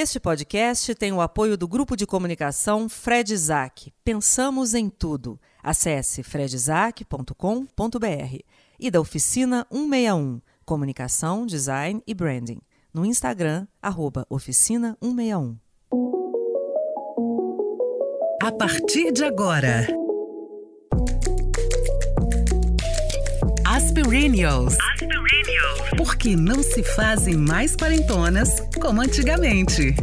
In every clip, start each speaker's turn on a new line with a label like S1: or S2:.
S1: Este podcast tem o apoio do grupo de comunicação Fred Isaac. Pensamos em tudo. Acesse fredisaac.com.br e da oficina 161, comunicação, design e branding. No Instagram, oficina 161.
S2: A partir de agora. Aspirinios. Porque não se fazem mais quarentonas como antigamente.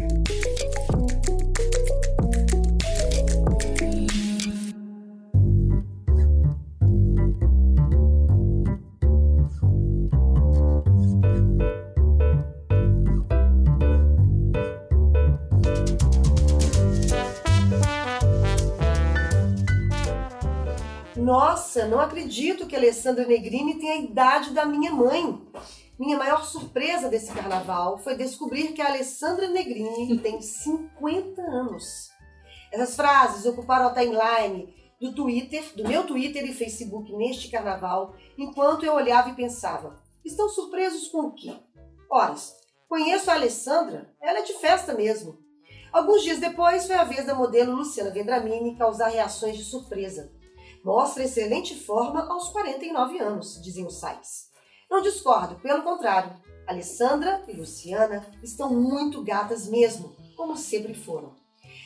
S3: Nossa, não acredito que Alessandra Negrini tem a idade da minha mãe. Minha maior surpresa desse carnaval foi descobrir que a Alessandra Negrini tem 50 anos. Essas frases ocuparam a timeline do Twitter, do meu Twitter e Facebook neste carnaval, enquanto eu olhava e pensava: estão surpresos com o quê? Horas, conheço a Alessandra, ela é de festa mesmo. Alguns dias depois foi a vez da modelo Luciana Vendramini causar reações de surpresa. Mostra excelente forma aos 49 anos, dizem os sites. Não discordo, pelo contrário. Alessandra e Luciana estão muito gatas mesmo, como sempre foram.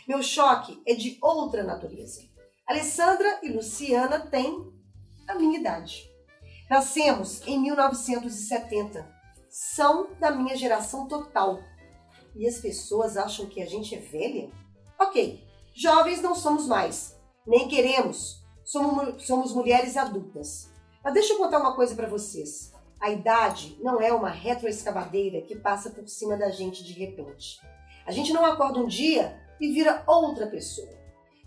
S3: Meu choque é de outra natureza. Alessandra e Luciana têm a minha idade. Nascemos em 1970. São da minha geração total. E as pessoas acham que a gente é velha? Ok, jovens não somos mais. Nem queremos. Somos, somos mulheres adultas. Mas deixa eu contar uma coisa para vocês. A idade não é uma retroescavadeira que passa por cima da gente de repente. A gente não acorda um dia e vira outra pessoa.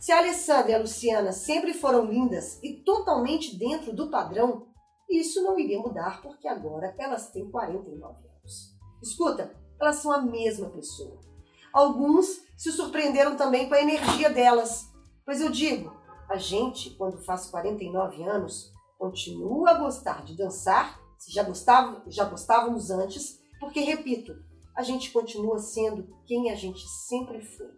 S3: Se a Alessandra e a Luciana sempre foram lindas e totalmente dentro do padrão, isso não iria mudar porque agora elas têm 49 anos. Escuta, elas são a mesma pessoa. Alguns se surpreenderam também com a energia delas, pois eu digo, a gente, quando faz 49 anos, continua a gostar de dançar se já, gostava, já gostávamos antes, porque, repito, a gente continua sendo quem a gente sempre foi.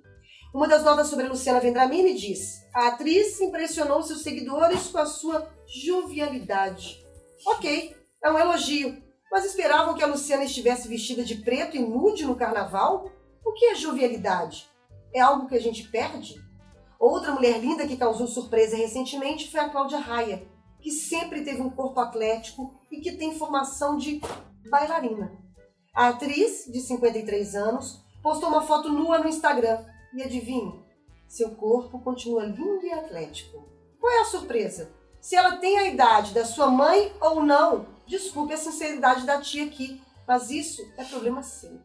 S3: Uma das notas sobre Luciana Vendramini diz: a atriz impressionou seus seguidores com a sua jovialidade. Ok, é um elogio, mas esperavam que a Luciana estivesse vestida de preto e nude no carnaval? O que é jovialidade? É algo que a gente perde? Outra mulher linda que causou surpresa recentemente foi a Cláudia Raia, que sempre teve um corpo atlético e que tem formação de bailarina. A atriz, de 53 anos, postou uma foto nua no Instagram e adivinhe, seu corpo continua lindo e atlético. Qual é a surpresa? Se ela tem a idade da sua mãe ou não, desculpe a sinceridade da tia aqui, mas isso é problema seu.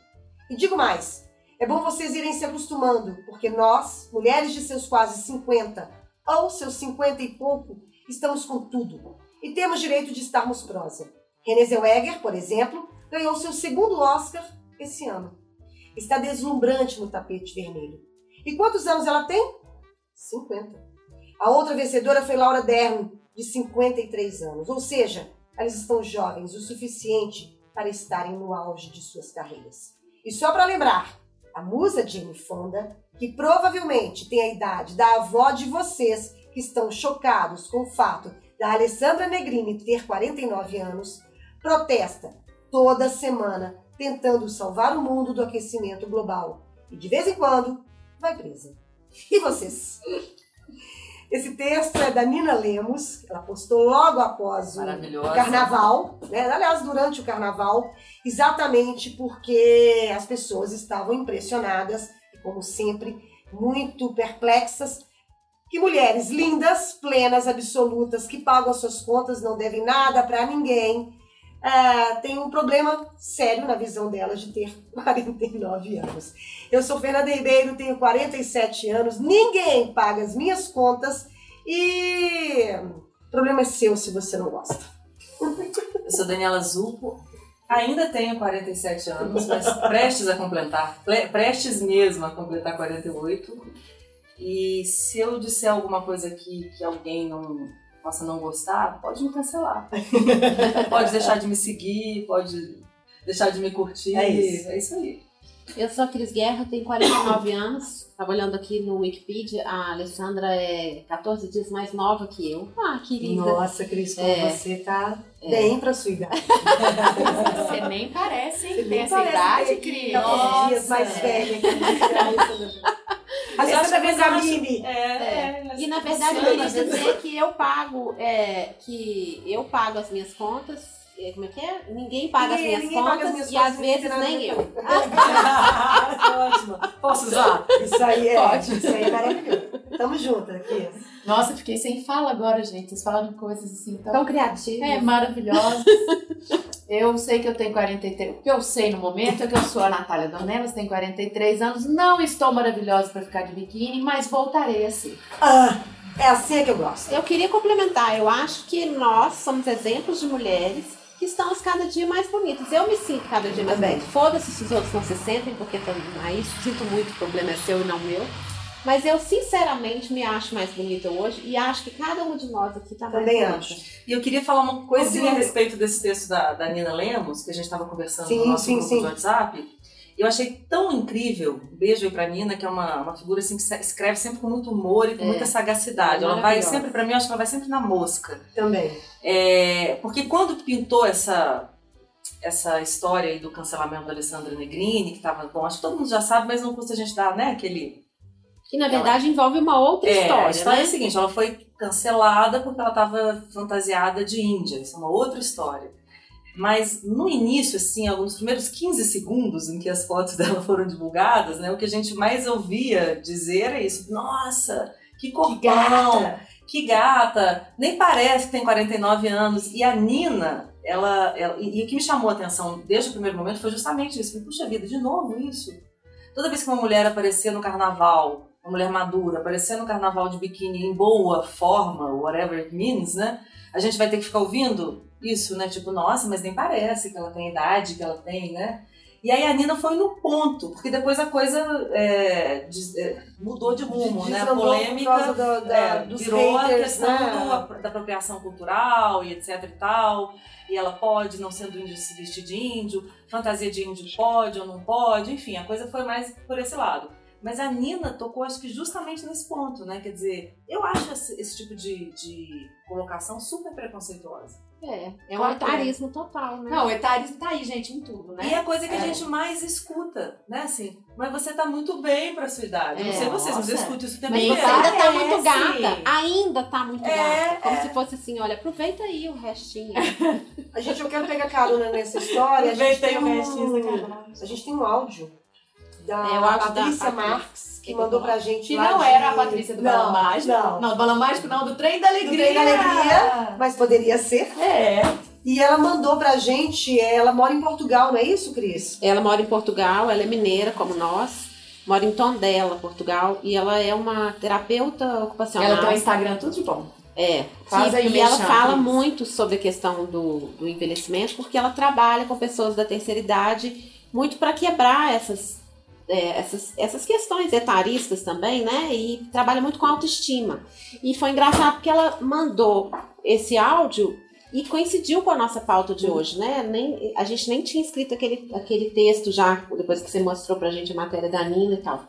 S3: E digo mais, é bom vocês irem se acostumando, porque nós, mulheres de seus quase 50 ou seus 50 e pouco, estamos com tudo e temos direito de estarmos prosa. Renée Zellweger, por exemplo, ganhou seu segundo Oscar esse ano. Está deslumbrante no tapete vermelho. E quantos anos ela tem? 50. A outra vencedora foi Laura Dern, de 53 anos. Ou seja, elas estão jovens o suficiente para estarem no auge de suas carreiras. E só para lembrar, a musa Jane Fonda, que provavelmente tem a idade da avó de vocês que estão chocados com o fato da Alessandra Negrini ter 49 anos, protesta toda semana tentando salvar o mundo do aquecimento global e de vez em quando vai presa. E vocês? Esse texto é da Nina Lemos, ela postou logo após o carnaval, né? aliás, durante o carnaval, exatamente porque as pessoas estavam impressionadas como sempre, muito perplexas que mulheres lindas, plenas, absolutas, que pagam as suas contas, não devem nada para ninguém, uh, tem um problema sério na visão delas de ter 49 anos. Eu sou Fernanda Ribeiro, tenho 47 anos, ninguém paga as minhas contas e o problema é seu se você não gosta.
S4: Eu sou Daniela Zupo, ainda tenho 47 anos, mas prestes a completar, prestes mesmo a completar 48 e se eu disser alguma coisa aqui que alguém não possa não gostar, pode me cancelar. pode deixar de me seguir, pode deixar de me curtir.
S3: É isso,
S4: é isso aí.
S5: Eu sou a Cris Guerra, tenho 49 anos. Estava olhando aqui no Wikipedia, a Alessandra é 14 dias mais nova que eu. Ah, querida.
S3: Nossa, Cris, como
S5: É.
S3: você tá
S5: É.
S3: bem pra sua idade.
S6: Você nem parece, hein?
S3: Você
S6: Tem
S3: nem
S6: essa
S3: parece
S6: idade, Cris.
S3: 14 dias mais velha que a Alessandra. A
S4: Mas eu acho
S3: Alessandra
S4: que
S3: vem
S4: você
S3: da
S4: acha-
S3: Mini.
S4: É, é.
S5: E na verdade eu queria dizer que eu pago, é, que eu pago as minhas contas. é, Como é que é? Ninguém paga
S3: Ninguém-
S5: as minhas
S3: ninguém paga as
S5: contas
S3: minhas
S5: e
S3: contas,
S5: às vezes nem eu.
S4: Ótimo. Posso usar?
S3: Isso aí é,
S6: Pode.
S3: isso aí é maravilhoso. Tamo junto aqui.
S6: Nossa, fiquei sem fala agora, gente. Vocês falaram coisas assim tão,
S5: Tão criativa.
S6: é, maravilhosas. Eu sei que eu tenho 43. O que eu sei no momento é que eu sou a Natália Donelas, tenho 43 anos. Não estou maravilhosa para ficar de biquíni, mas voltarei a ser.
S3: Ah, é assim que eu gosto.
S5: Eu queria complementar, eu acho que nós somos exemplos de mulheres que estamos cada dia mais bonitas. Eu me sinto cada dia mais bonita. Foda-se se os outros não se sentem, porque também, aí sinto muito, o problema é seu e não meu. Mas eu, sinceramente, me acho mais bonita hoje e acho que cada uma de nós aqui tá mais
S3: Também
S5: bonita.
S3: acho.
S4: E eu queria falar uma coisinha a respeito desse texto da, da Nina Lemos, que a gente estava conversando
S3: Sim,
S4: no nosso
S3: sim,
S4: grupo
S3: sim.
S4: de WhatsApp. Eu achei tão incrível. Um beijo aí pra Nina, que é uma, uma figura assim que escreve sempre com muito humor e com
S5: É.
S4: muita sagacidade.
S5: É
S4: ela vai sempre, pra mim, eu acho que ela vai sempre na mosca.
S3: Também.
S4: É, porque quando pintou essa, essa história aí do cancelamento da Alessandra Negrini, que tava, bom, acho que todo mundo já sabe, mas não custa a gente dar, né, aquele
S5: Que na verdade envolve uma outra
S4: é,
S5: história,
S4: a história
S5: né?
S4: é a seguinte, ela foi cancelada porque ela estava fantasiada de índia. Isso é uma outra história. Mas no início, assim, alguns primeiros 15 segundos em que as fotos dela foram divulgadas, né, o que a gente mais ouvia dizer era isso. Nossa, que corpão,
S3: Gata.
S4: que gata, nem parece que tem 49 anos. E a Nina, ela, ela- e, e o que me chamou a atenção desde o primeiro momento foi justamente isso. Puxa vida, de novo isso? Toda vez que uma mulher aparecia no carnaval, uma mulher madura, aparecer no carnaval de biquíni em boa forma, whatever it means, né? A gente vai ter que ficar ouvindo isso, né? Tipo, nossa, mas nem parece que ela tem a idade que ela tem, né? E aí a Nina foi no ponto, porque depois a coisa é, des- é, mudou de rumo, né? A polêmica é,
S3: dos
S4: virou a
S3: haters,
S4: questão
S3: né?
S4: do- da apropriação cultural e etc e tal. E ela pode, não sendo índio, se vestir de índio, fantasia de índio pode ou não pode, enfim, a coisa foi mais por esse lado. Mas a Nina tocou, acho que justamente nesse ponto, né? Quer dizer, eu acho esse, esse tipo de, de colocação super preconceituosa.
S5: É, é um
S6: que é.
S5: etarismo total, né?
S6: Não, o etarismo tá aí, gente, em tudo, né?
S4: E é a coisa que a
S6: É.
S4: gente mais escuta, né? Assim, mas você tá muito bem pra sua idade. Não
S5: É,
S4: sei vocês, mas eu escuto isso tempo
S5: Mas você ainda tá muito
S4: Parece.
S5: gata. Ainda tá muito
S4: É,
S5: gata. Como
S4: é.
S5: se fosse assim, olha, aproveita aí o restinho.
S3: A gente, eu quero pegar carona nessa história. A
S4: Aproveitei
S3: tem
S4: o restinho
S3: um, a gente tem um áudio da
S5: É, o áudio da
S3: Patrícia
S5: Patrícia.
S3: Marques, que
S5: Que
S3: mandou pra gente
S6: Que
S3: lá
S6: não
S3: de-
S6: era a Patrícia do
S3: não,
S6: Balão Mágico.
S3: Não,
S6: Não, do Mágico não, do Trem da Alegria.
S3: Trem da Alegria. mas poderia ser.
S6: É.
S3: E ela mandou pra gente, ela mora em Portugal, não é isso, Cris?
S5: Ela mora em Portugal, ela é mineira como nós. Mora em Tondela, Portugal. E ela é uma terapeuta ocupacional.
S6: Ela tem um Instagram tudo de bom.
S5: É,
S6: Faz o
S5: e ela fala
S6: Cris.
S5: muito sobre a questão do, do envelhecimento, porque ela trabalha com pessoas da terceira idade muito para quebrar essas, é, essas, essas questões etaristas também, né? E trabalha muito com autoestima. E foi engraçado porque ela mandou esse áudio e coincidiu com a nossa pauta de hoje, né? Nem, a gente nem tinha escrito aquele, aquele texto já, depois que você mostrou pra gente a matéria da Nina e tal.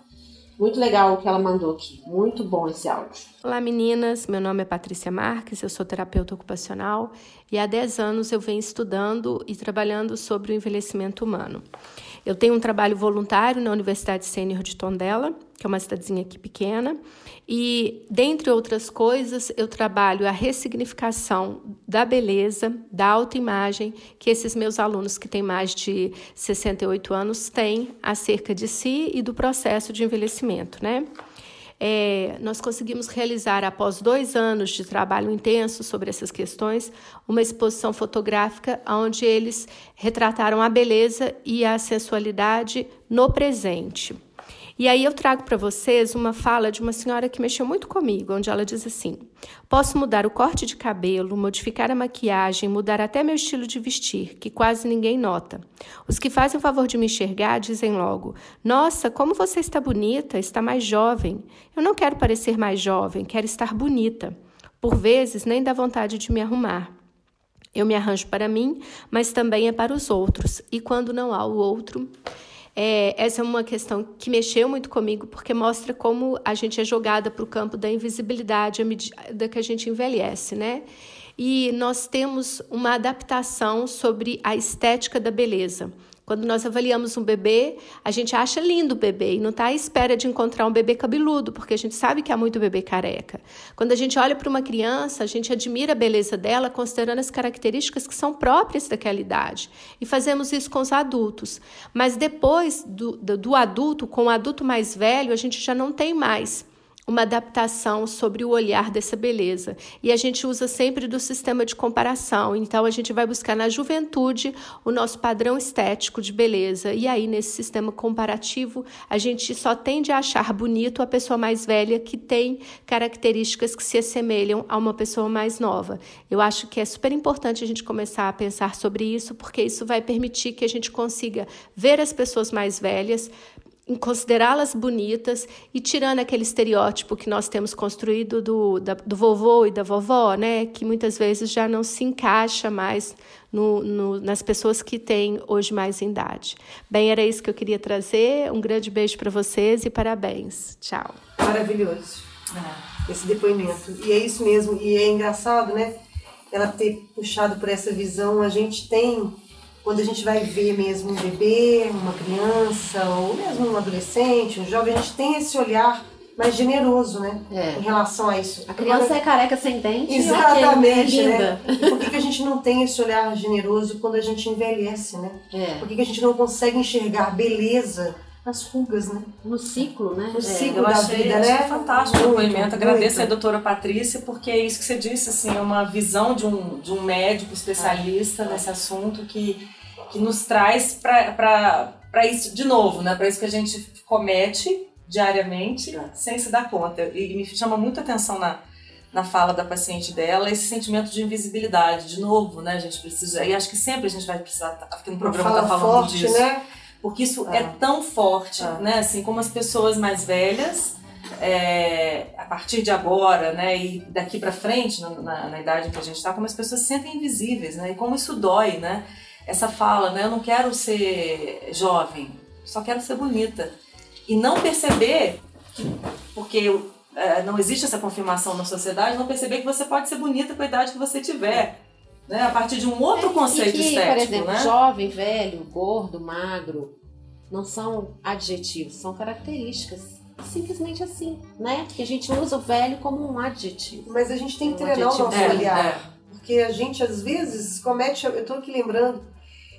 S5: Muito legal o que ela mandou aqui. Muito bom esse áudio.
S7: Olá meninas, meu nome é Patrícia Marques, eu sou terapeuta ocupacional e há 10 anos eu venho estudando e trabalhando sobre o envelhecimento humano. Eu tenho um trabalho voluntário na Universidade Sênior de Tondela, que é uma cidadezinha aqui pequena, e dentre outras coisas eu trabalho a ressignificação da beleza, da autoimagem que esses meus alunos que têm mais de 68 anos têm acerca de si e do processo de envelhecimento, né? É, nós conseguimos realizar, após dois anos de trabalho intenso sobre essas questões, uma exposição fotográfica onde eles retrataram a beleza e a sensualidade no presente. E aí eu trago para vocês uma fala de uma senhora que mexeu muito comigo, onde ela diz assim: Posso mudar o corte de cabelo, modificar a maquiagem, mudar até meu estilo de vestir, que quase ninguém nota. Os que fazem o favor de me enxergar dizem logo: Nossa, como você está bonita, está mais jovem. Eu não quero parecer mais jovem, quero estar bonita. Por vezes nem dá vontade de me arrumar. Eu me arranjo para mim, mas também é para os outros. E quando não há o outro, É, essa é uma questão que mexeu muito comigo, porque mostra como a gente é jogada para o campo da invisibilidade à medida que a gente envelhece, né? E nós temos uma adaptação sobre a estética da beleza. Quando nós avaliamos um bebê, a gente acha lindo o bebê e não está à espera de encontrar um bebê cabeludo, porque a gente sabe que há muito bebê careca. Quando a gente olha para uma criança, a gente admira a beleza dela, considerando as características que são próprias daquela idade. E fazemos isso com os adultos. Mas depois do, do, do adulto, com o adulto mais velho, a gente já não tem mais uma adaptação sobre o olhar dessa beleza. E a gente usa sempre do sistema de comparação. Então, a gente vai buscar na juventude o nosso padrão estético de beleza. E aí, nesse sistema comparativo, a gente só tende a achar bonito a pessoa mais velha que tem características que se assemelham a uma pessoa mais nova. Eu acho que é super importante a gente começar a pensar sobre isso, porque isso vai permitir que a gente consiga ver as pessoas mais velhas, considerá-las bonitas e tirando aquele estereótipo que nós temos construído do, da, do vovô e da vovó, né, que muitas vezes já não se encaixa mais no, no, nas pessoas que têm hoje mais idade. Bem, era isso que eu queria trazer. Um grande beijo para vocês e parabéns. Tchau.
S3: Maravilhoso esse depoimento. E é isso mesmo. E é engraçado, né? Ela ter puxado por essa visão. A gente tem quando a gente vai ver mesmo um bebê, uma criança, ou mesmo um adolescente, um jovem, a gente tem esse olhar mais generoso, né?
S5: É.
S3: Em relação a isso.
S5: A criança
S3: Agora,
S5: é careca sem dente.
S3: Exatamente,
S5: ok,
S3: né? Por que, que a gente não tem esse olhar generoso quando a gente envelhece, né?
S5: É.
S3: Por que, que a gente não consegue enxergar beleza nas rugas, né?
S5: No ciclo, né?
S3: No
S5: É.
S3: ciclo
S4: Eu
S3: da
S4: achei,
S3: vida,
S4: achei
S3: né?
S4: fantástico o depoimento. Agradeço
S3: muito.
S4: a doutora Patrícia, porque é isso que você disse, assim, é uma visão de um, de um médico especialista nesse assunto que, que nos traz para isso, de novo, né? Para isso que a gente comete diariamente sem se dar conta. E me chama muita atenção na, na fala da paciente dela esse sentimento de invisibilidade. De novo, né? A gente precisa. E acho que sempre a gente vai precisar. tá- Aqui no
S3: Uma
S4: programa
S3: fala
S4: tá falando
S3: forte,
S4: disso
S3: né?
S4: Porque isso
S3: É.
S4: é, tão forte,
S3: É.
S4: né? Assim como as pessoas mais velhas, é, a partir de agora, né? E daqui para frente, na, na, na idade que a gente está, como as pessoas se sentem invisíveis, né? E como isso dói, né? Essa fala, né? Eu não quero ser jovem, só quero ser bonita e não perceber que, porque é, não existe essa confirmação na sociedade, não perceber que você pode ser bonita com a idade que você tiver. Né? A partir de um outro conceito
S5: e que,
S4: estético,
S5: por exemplo,
S4: né?
S5: jovem, velho, gordo, magro, não são adjetivos, são características. Simplesmente assim, né? Porque a gente usa o velho como um adjetivo.
S3: Mas a gente tem que
S5: Um
S3: treinar o nosso
S4: É,
S3: olhar.
S4: é.
S3: Porque a gente, às vezes, comete. Eu tô aqui lembrando,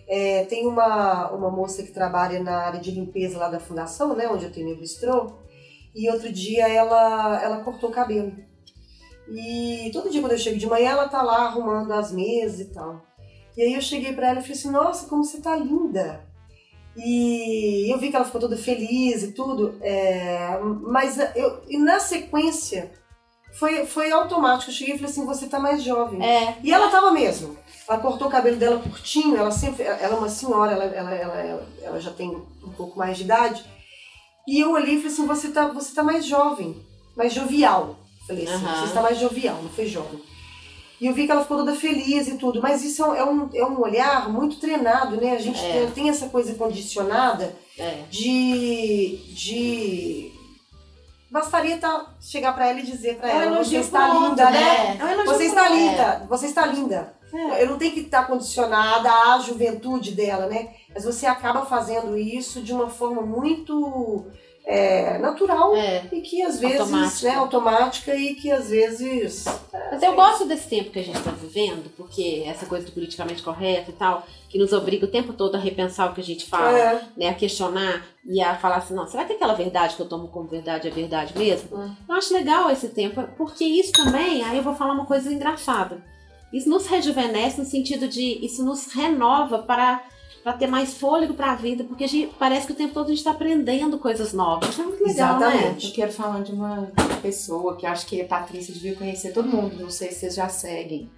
S3: é, tem uma, uma moça que trabalha na área de limpeza lá da fundação, né? Onde eu tenho meu bistrô. E outro dia ela, ela cortou o cabelo. E todo dia quando eu chego de manhã, ela tá lá arrumando as mesas e tal. E aí eu cheguei pra ela e falei assim: Nossa, como você tá linda! E eu vi que ela ficou toda feliz e tudo, é, mas eu, e na sequência foi, foi automático. Eu cheguei e falei assim: Você tá mais jovem.
S5: É,
S3: E ela tava mesmo. Ela cortou o cabelo dela curtinho, ela sempre. Ela é uma senhora, ela, ela, ela, ela, ela já tem um pouco mais de idade. E eu olhei e falei assim: você tá, você tá mais jovem, mais jovial. Falei assim:
S5: Aham.
S3: você está mais jovial, não foi jovem. E eu vi que ela ficou toda feliz e tudo. Mas isso é um, é um olhar muito treinado, né? A gente
S5: É.
S3: tem, tem essa coisa condicionada
S5: é.
S3: de. de bastaria tá, chegar pra ela e dizer pra
S5: É
S3: ela: você está linda,
S5: né?
S3: né?
S5: É
S3: Você está linda, você está linda. Eu não tenho que estar condicionada à juventude dela, né? Mas você acaba fazendo isso de uma forma muito é, natural
S5: É.
S3: e que às vezes,
S5: Automática.
S3: né, automática e que às vezes
S5: Mas eu gosto desse tempo que a gente está vivendo, porque essa coisa do politicamente correto e tal, que nos obriga o tempo todo a repensar o que a gente fala,
S3: é,
S5: né, a questionar e a falar assim, não, será que aquela verdade que eu tomo como verdade é verdade mesmo?
S3: Hum.
S5: Eu acho legal esse tempo, porque isso também, aí eu vou falar uma coisa engraçada. Isso nos rejuvenesce no sentido de, isso nos renova para para ter mais fôlego para a vida, porque a gente, parece que o tempo todo a gente está aprendendo coisas novas. Isso é muito legal, né?
S3: Exatamente.
S6: Eu quero falar de uma pessoa que acho que a Patrícia devia conhecer todo mundo, não sei se vocês já seguem.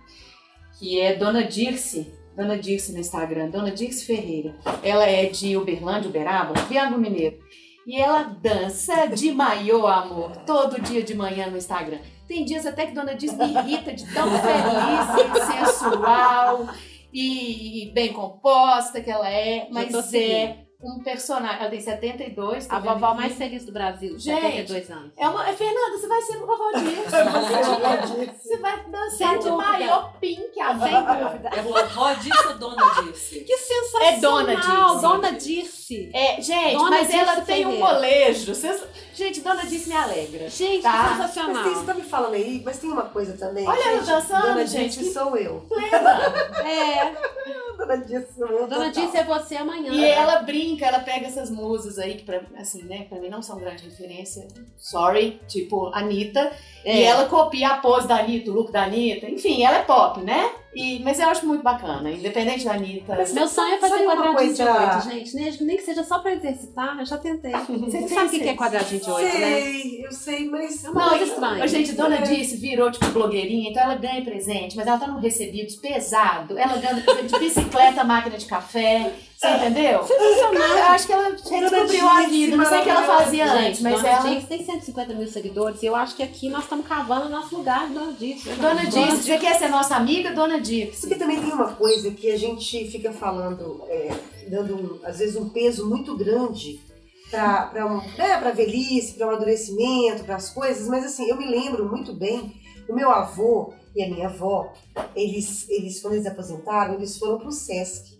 S6: Que é Dona Dirce. Dona Dirce no Instagram, Dona Dirce Ferreira. Ela é de Uberlândia, Uberaba, Triângulo Mineiro. E ela dança de maiô, amor, todo dia de manhã no Instagram. Tem dias até que Dona Dirce me irrita de tão feliz sensual e bem composta que ela é, mas é um personagem. Ela tem 72. tô
S5: A vovó
S6: aqui.
S5: mais feliz do Brasil,
S6: Gente,
S5: 72 anos.
S6: É uma. é, Fernanda, você vai ser vovó disso. Você vai dançar de maiô pink, a
S5: Sem dúvida.
S4: É vovó disso ou dona disso?
S5: Que sensacional!
S6: É Dona Dirce.
S5: Dona Dirce.
S6: É, gente,
S5: Dona
S6: mas ela
S5: Dirce
S6: tem um molejo. Vocês- Gente, Dona Diz me alegra.
S5: Gente,
S6: Tá.
S5: que
S3: Mas
S5: sensacional.
S3: tem, você tá me falando aí, mas tem uma coisa também.
S6: Olha ela dançando,
S3: Dona
S6: gente,
S3: sou eu.
S5: É,
S3: Dona eu.
S5: Dona. Dirce é você amanhã.
S6: E ela brinca, ela pega essas musas aí que, pra, assim, né, pra mim não são grande referência. Sorry, tipo Anitta.
S5: É.
S6: E ela copia a pose da Anitta, o look da Anitta. Enfim, ela é pop, né? E, mas eu acho muito bacana, independente da Anitta.
S5: Meu sonho é fazer quadradinho de
S3: coisa-
S5: oito, gente. Nem, nem que seja só pra exercitar, eu já tentei. Você sabe o que que é quadradinho de oito, né?
S3: Sei, eu sei, mas.
S5: É uma coisa estranha.
S6: Gente, Dona Dice virou, tipo, blogueirinha, então ela ganha presente, mas ela tá num recebidos pesado. Ela ganha de bicicleta, máquina de café. Você entendeu?
S5: Sensacional.
S6: Eu acho que ela descobriu a vida. Não sei o que ela fazia antes, mas ela.
S5: Dirce tem 150 mil seguidores e eu acho que aqui nós estamos cavando o nosso lugar, Dona Dirce.
S6: Dona Dice, você quer ser nossa amiga, Dona Dice?
S3: Porque também tem uma coisa que a gente fica falando, é, dando um- às vezes um peso muito grande para um, né, pra velhice, para o amadurecimento, para as coisas, mas assim, eu me lembro muito bem, o meu avô e a minha avó, eles, eles quando eles aposentaram, eles foram para o Sesc.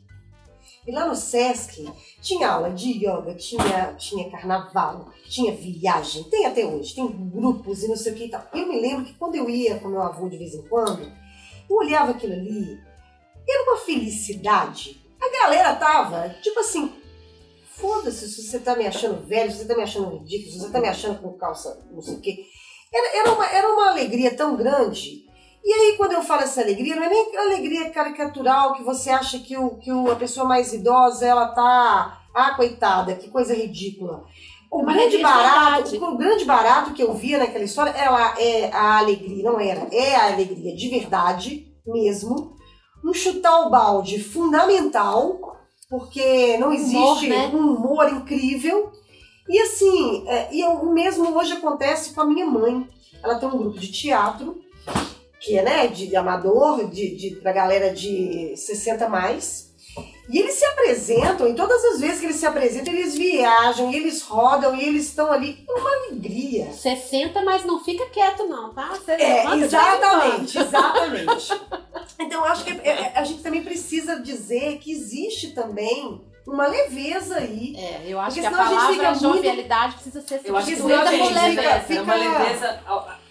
S3: E lá no Sesc tinha aula de yoga, tinha, tinha carnaval, tinha viagem, tem até hoje, tem grupos e não sei o que e tal. Eu me lembro que quando eu ia com meu avô de vez em quando, eu olhava aquilo ali, era uma felicidade. A galera tava, tipo assim, foda-se se você tá me achando velho, se você tá me achando ridículo, se você tá me achando com calça não sei o quê. Era, era, uma, era uma alegria tão grande. E aí, quando eu falo essa alegria, não é nem alegria caricatural que você acha que, o, que o, a pessoa mais idosa, ela tá... Ah, coitada, que coisa ridícula. O
S5: Uma
S3: grande,
S5: de
S3: barato, o grande barato que eu via naquela história ela é a alegria, não era, é a alegria de verdade mesmo. Um chutar o balde fundamental, porque não existe
S5: Humor, né?
S3: um humor incrível. E assim, é, e eu- o mesmo hoje acontece com a minha mãe. Ela tem um grupo de teatro, que é né, de amador, de, de, pra galera de 60 mais. E eles se apresentam, e todas as vezes que eles se apresentam, eles viajam, e eles rodam, e eles estão ali. É uma alegria.
S5: 60, mas não fica quieto não, tá? Você
S3: É, exatamente, exatamente. Então, eu acho que é- é- a gente também precisa dizer que existe também uma leveza aí.
S5: É, eu acho
S3: Porque
S5: que a
S3: senão a gente
S5: palavra
S3: fica muito-
S5: jovialidade precisa ser
S4: Eu acho que a gente
S3: a gente
S4: fica, é uma leveza.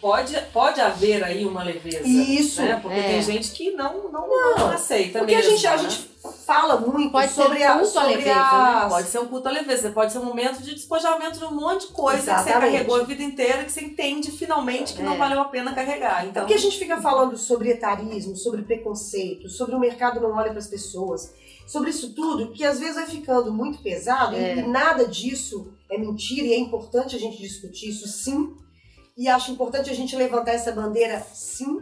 S4: Pode, pode haver aí uma leveza.
S3: Isso.
S4: Né? Porque
S5: É.
S4: tem gente que não, não, não, aceita
S3: Porque a
S4: mesmo.
S3: gente, a
S4: né?
S3: gente fala muito
S5: Pode ser
S3: sobre a
S5: culto à
S3: sobre
S5: leveza,
S3: as-
S4: Pode ser um culto à leveza, pode ser um momento de despojamento de um monte de coisa que você
S3: Exatamente.
S4: carregou a vida inteira, que você entende finalmente que não
S5: É.
S4: valeu a pena carregar. Então,
S3: Porque a gente fica falando sobre etarismo, sobre preconceito, sobre o mercado não olha para as pessoas, sobre isso tudo, que às vezes vai ficando muito pesado
S5: É.
S3: e nada disso é mentira e é importante a gente discutir isso sim. E acho importante a gente levantar essa bandeira sim.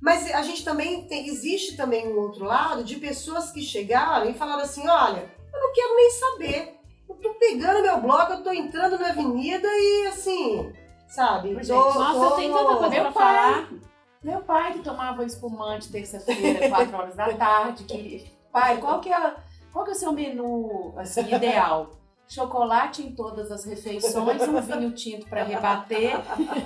S3: Mas a gente também tem, existe também um outro lado de pessoas que chegaram e falaram assim, olha, eu não quero nem saber. Eu tô pegando meu bloco, eu tô entrando na avenida e assim, sabe?
S6: Gente,
S3: tô-
S5: Nossa, eu
S3: tô-
S5: tenho tanta coisa
S6: Meu
S5: pra
S6: pai.
S5: falar.
S6: Meu pai que tomava espumante terça-feira, 4 horas da tarde, que. Pai, qual que é, qual que é o seu menu assim, ideal? Chocolate em todas as refeições, um vinho tinto para rebater.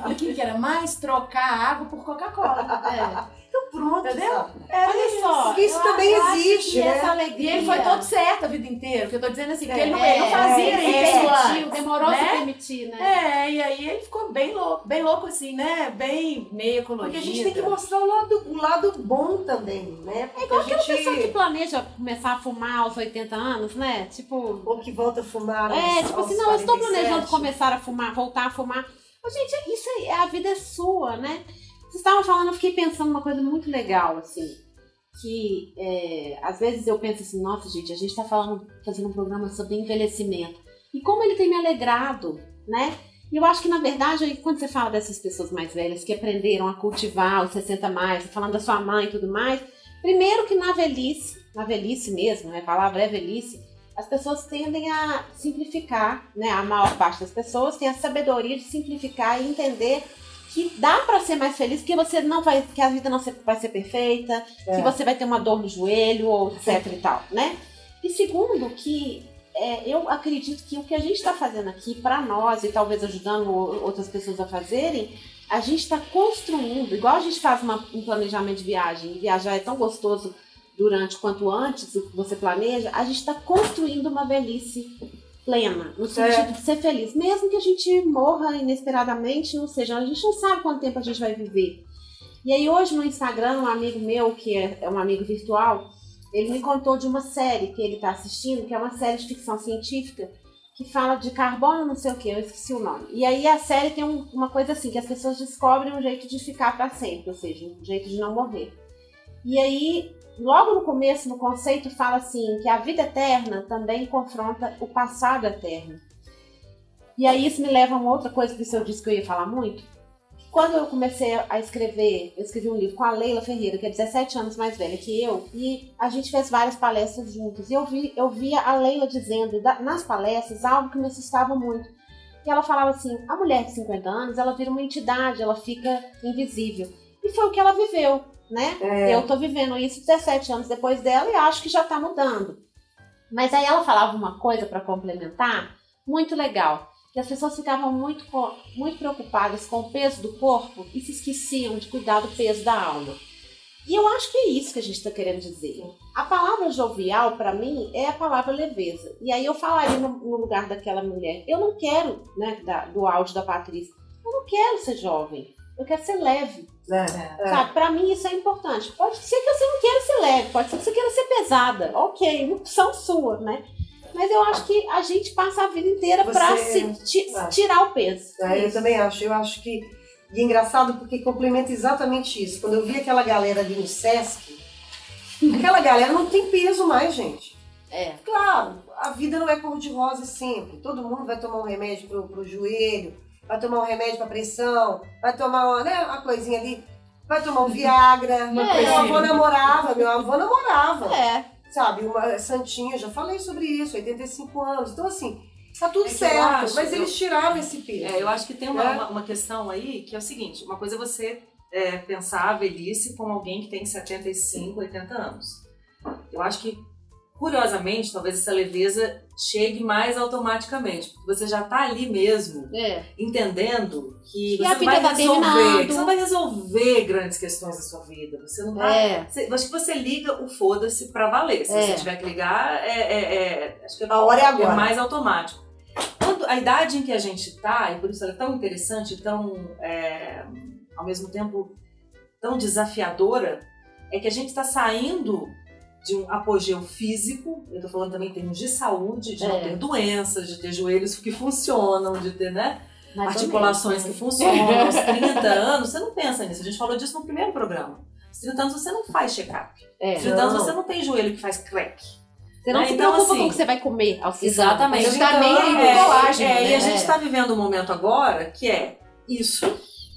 S6: E o que, que era mais? Trocar água por Coca-Cola.
S5: É.
S3: Pronto,
S6: Entendeu?
S3: sabe?
S5: Olha só.
S3: Porque isso
S5: eu
S3: também existe, né?
S5: Essa
S6: E
S5: alegria.
S6: ele foi todo certo a vida inteira, porque eu tô dizendo assim, porque ele, não,
S5: É,
S6: ele não fazia
S5: é,
S6: isso
S5: permitiu,
S6: antes,
S5: demorou a
S6: né?
S5: se permitir, né?
S6: É, e aí ele ficou bem louco, bem louco assim, né? Bem meio colorido.
S3: Porque a gente tem que mostrar o lado, o lado bom também, né? Porque
S5: É igual aquela
S3: gente...
S5: pessoa que planeja começar a fumar aos 80 anos, né? Tipo,
S3: Ou que volta a fumar aos,
S5: É, tipo
S3: aos
S5: assim, não, eu estou
S3: 47.
S5: planejando começar a fumar, voltar a fumar. Gente, isso aí, a vida é sua, né? Vocês estavam falando, eu fiquei pensando uma coisa muito legal, assim, que é, às vezes eu penso assim, nossa, gente, a gente está falando, fazendo um programa sobre envelhecimento. E como ele tem me alegrado, né? E eu acho que, na verdade, quando você fala dessas pessoas mais velhas que aprenderam a cultivar os 60 mais, falando da sua mãe e tudo mais, primeiro que na velhice, na velhice mesmo, né? A palavra é velhice, as pessoas tendem a simplificar, né? A maior parte das pessoas tem a sabedoria de simplificar e entender que dá para ser mais feliz, que você não vai, que a vida não vai ser perfeita,
S3: É.
S5: que você vai ter uma dor no joelho ou etc e tal, né? E segundo que é, eu acredito que o que a gente está fazendo aqui para nós e talvez ajudando outras pessoas a fazerem, a gente está construindo, igual a gente faz uma, um planejamento de viagem, viajar é tão gostoso durante quanto antes do que você planeja, a gente está construindo uma velhice plena, no sentido é. de ser feliz, mesmo que a gente morra inesperadamente, ou seja, a gente não sabe quanto tempo a gente vai viver. E aí hoje no Instagram, um amigo meu, que é, é um amigo virtual, ele me contou de uma série que ele está assistindo, que é uma série de ficção científica, que fala de carbono, não sei o que, eu esqueci o nome. E aí a série tem um, uma coisa assim, que as pessoas descobrem um jeito de ficar para sempre, ou seja, um jeito de não morrer. E aí, logo no começo, no conceito, fala assim, que a vida eterna também confronta o passado eterno. E aí isso me leva a uma outra coisa que o senhor disse que eu ia falar muito, quando eu comecei a escrever, eu escrevi um livro com a Leila Ferreira, que é 17 anos mais velha que eu, e a gente fez várias palestras juntos. E eu, vi, eu via a Leila dizendo nas palestras algo que me assustava muito. E ela falava assim: a mulher de 50 anos, ela vira uma entidade, ela fica invisível. E foi o que ela viveu, né? É. Eu tô vivendo isso 17 anos depois dela e acho que já tá mudando. Mas aí ela falava uma coisa para complementar, muito legal que as pessoas ficavam muito, muito preocupadas com o peso do corpo e se esqueciam de cuidar do peso da alma. E eu acho que é isso que a gente está querendo dizer. A palavra jovial, para mim, é a palavra leveza. E aí eu falaria no, no lugar daquela mulher: eu não quero, né, da, do áudio da Patrícia, eu não quero ser jovem, eu quero ser leve. É, é. Sabe, pra mim isso é importante. Pode ser que você não queira ser leve, pode ser que você queira ser pesada. Ok, opção sua, né? Mas eu acho que a gente passa a vida inteira para é. tirar o peso.
S3: É, eu também acho. Eu acho que. E é engraçado porque complementa exatamente isso. Quando eu vi aquela galera ali no Sesc, aquela galera não tem peso mais, gente.
S5: É.
S3: Claro, a vida não é cor-de-rosa sempre. Todo mundo vai tomar um remédio pro, pro joelho, vai tomar um remédio pra pressão, vai tomar uma, né, uma coisinha ali, vai tomar um Viagra. Meu avô namorava, meu avô namorava.
S5: É
S3: sabe, uma santinha, já falei sobre isso, 85 anos. Então, assim, tá tudo é certo, acho, mas eu, eles tiraram esse peso.
S4: É, eu acho que tem uma, é. uma, uma, questão aí que é o seguinte: uma coisa é você é, pensar a velhice como alguém que tem 75, 80 anos. Eu acho que curiosamente, talvez essa leveza chegue mais automaticamente, porque você já está ali mesmo,
S5: é.
S4: entendendo que,
S5: que
S4: você
S5: não vai
S4: tá
S5: resolver,
S4: você não vai resolver grandes questões da sua vida. Você não vai.
S5: É.
S4: Você, acho que você liga o foda-se para valer. Se é. você tiver que ligar, é, é, é, acho que
S3: a hora é agora.
S4: É mais automático. Quando, a idade em que a gente está, e por isso ela é tão interessante, tão é, ao mesmo tempo tão desafiadora, é que a gente está saindo de um apogeu físico, eu tô falando também em termos de saúde, de é. não ter doenças, de ter joelhos que funcionam, de ter, né? Mais articulações que funcionam. Aos 30 anos, você não pensa nisso. A gente falou disso no primeiro programa. Aos 30 anos você não faz check-up. É. Aos 30 anos você não tem joelho que faz crack.
S5: Você não né? se então, preocupa assim, com o que você vai comer aos
S4: Exatamente.
S5: Você tá nem aí
S4: é, colágeno. É, né? E a gente está vivendo um momento agora que é isso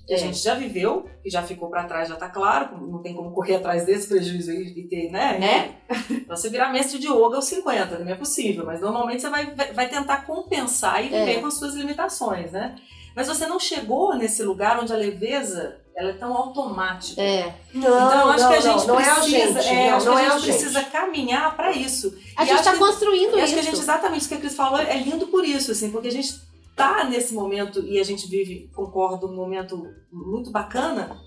S4: que a gente já viveu, que já ficou para trás, já tá claro, não tem como correr atrás desse prejuízo aí e ter, né?
S5: né?
S4: Então, você virar mestre de yoga aos 50, não é possível, mas normalmente você vai, vai tentar compensar e viver é. com as suas limitações, né? Mas você não chegou nesse lugar onde a leveza ela é tão automática.
S5: É.
S4: Não, então eu acho
S3: não,
S4: que a gente
S3: não,
S4: precisa,
S3: é a gente,
S4: é, acho que a
S3: é
S4: gente precisa gente. caminhar para isso.
S5: A e gente está construindo isso.
S4: Acho que a gente exatamente isso que a Cris falou é lindo por isso, assim, porque a gente tá nesse momento e a gente vive, concordo, um momento muito bacana,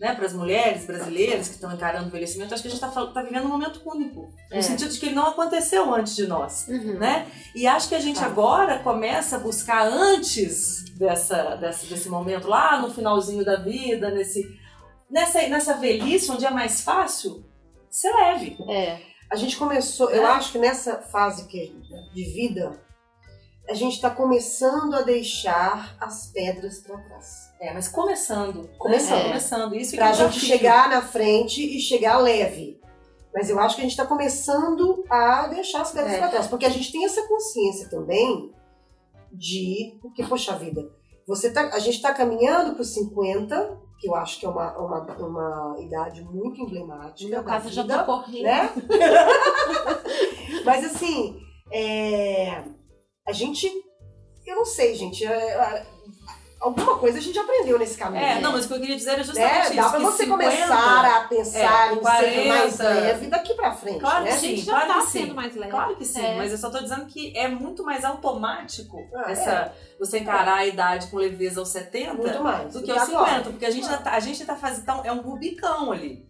S4: né, para as mulheres brasileiras que estão encarando o envelhecimento, acho que a gente está tá vivendo um momento único, é. no sentido de que ele não aconteceu antes de nós,
S5: uhum.
S4: né? E acho que a gente tá. agora começa a buscar antes dessa, dessa, desse momento lá no finalzinho da vida, nesse nessa nessa velhice onde é mais fácil ser leve.
S5: É.
S3: A gente começou, eu é. acho que nessa fase que, de vida a gente está começando a deixar as pedras para trás.
S4: É, mas começando.
S3: Começando.
S4: Né? Começando. Isso
S3: Para a gente chegar na frente e chegar leve. Mas eu acho que a gente está começando a deixar as pedras é. para trás. Porque a gente tem essa consciência também de. Porque, poxa vida, você tá, a gente está caminhando para os 50, que eu acho que é uma, uma, uma idade muito emblemática.
S5: No meu caso, vida, já tô correndo.
S3: Né? Mas assim. É, gente. Eu não sei, gente. É, alguma coisa a gente aprendeu nesse caminho.
S4: É,
S3: né?
S4: não, mas o que eu queria dizer era justamente
S3: É,
S4: isso.
S3: dá pra você
S4: 50
S3: começar a pensar
S4: é,
S3: em ser mais
S4: 40,
S3: leve daqui pra frente,
S4: Claro
S3: né?
S4: que
S5: A gente
S4: sim,
S5: já
S4: claro
S5: tá
S4: que sim.
S5: sendo mais leve.
S4: Claro que sim,
S5: É.
S4: mas eu só tô dizendo que é muito mais automático
S3: Ah,
S4: essa, você encarar a idade com leveza aos 70
S3: Muito mais.
S4: do que aos
S3: agora.
S4: 50, porque a gente, já tá, a gente tá fazendo. Então, é um rubicão ali.